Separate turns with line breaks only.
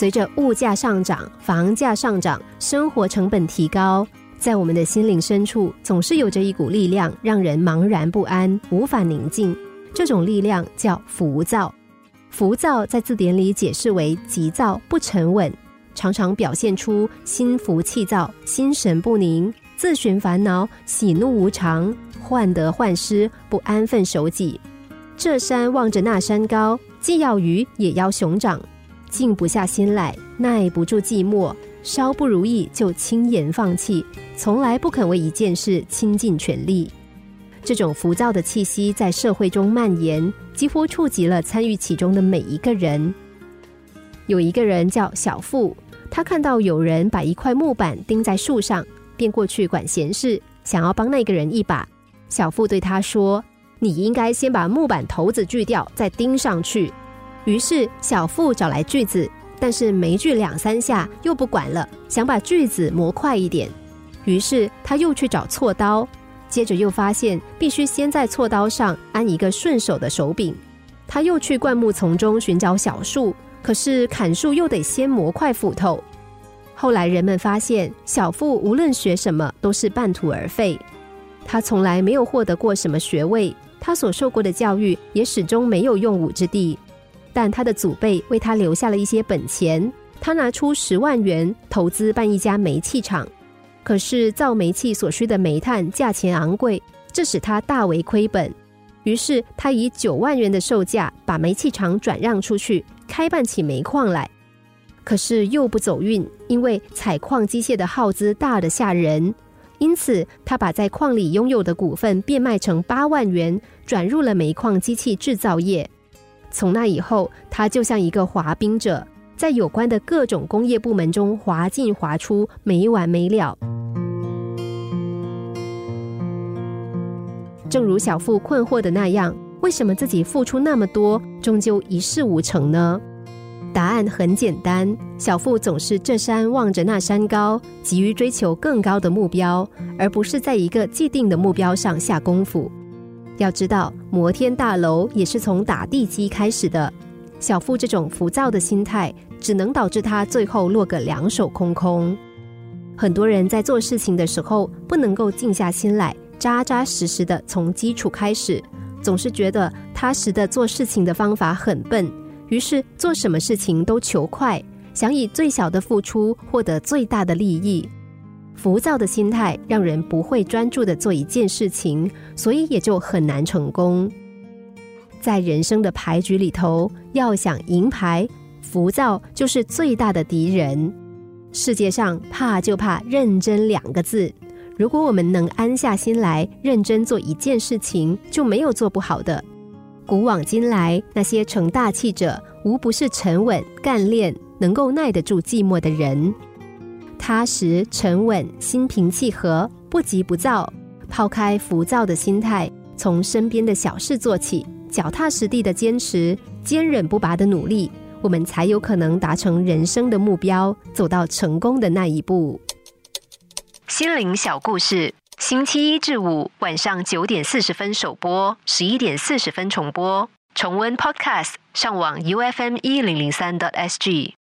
随着物价上涨、房价上涨、生活成本提高，在我们的心灵深处，总是有着一股力量，让人茫然不安、无法宁静。这种力量叫浮躁。浮躁在字典里解释为急躁、不沉稳，常常表现出心浮气躁、心神不宁、自寻烦恼、喜怒无常、患得患失、不安分守己。这山望着那山高，既要鱼也要熊掌，静不下心来，耐不住寂寞，稍不如意就轻言放弃，从来不肯为一件事倾尽全力。这种浮躁的气息在社会中蔓延，几乎触及了参与其中的每一个人。有一个人叫小富，他看到有人把一块木板钉在树上，便过去管闲事，想要帮那个人一把。小富对他说：“你应该先把木板头子锯掉，再钉上去。”于是小富找来锯子，但是没锯两三下又不管了，想把锯子磨快一点。于是他又去找锉刀。接着又发现必须先在锉刀上安一个顺手的手柄，他又去灌木丛中寻找小树，可是砍树又得先磨块斧头。后来人们发现，小富无论学什么都是半途而废，他从来没有获得过什么学位，他所受过的教育也始终没有用武之地。但他的祖辈为他留下了一些本钱，他拿出十万元投资办一家煤气厂。可是造煤气所需的煤炭价钱昂贵，这使他大为亏本。于是他以九万元的售价把煤气厂转让出去，开办起煤矿来。可是又不走运，因为采矿机械的耗资大得吓人，因此他把在矿里拥有的股份变卖成八万元，转入了煤矿机器制造业。从那以后，他就像一个滑冰者。在有关的各种工业部门中滑进滑出，没完没了。正如小富困惑的那样，为什么自己付出那么多，终究一事无成呢？答案很简单：小富总是这山望着那山高，急于追求更高的目标，而不是在一个既定的目标上下功夫。要知道，摩天大楼也是从打地基开始的。小富这种浮躁的心态。只能导致他最后落个两手空空。很多人在做事情的时候，不能够静下心来，扎扎实实的从基础开始，总是觉得踏实的做事情的方法很笨，于是做什么事情都求快，想以最小的付出获得最大的利益。浮躁的心态让人不会专注的做一件事情，所以也就很难成功。在人生的牌局里头，要想赢牌。浮躁就是最大的敌人。世界上怕就怕认真两个字。如果我们能安下心来，认真做一件事情，就没有做不好的。古往今来，那些成大器者，无不是沉稳、干练、能够耐得住寂寞的人。踏实、沉稳、心平气和、不急不躁，抛开浮躁的心态，从身边的小事做起，脚踏实地的坚持，坚忍不拔的努力。我们才有可能达成人生的目标，走到成功的那一步。心灵小故事，星期一至五晚上九点四十分首播，十一点四十分重播。重温 Podcast，上网 U F M 一零零三 t S G。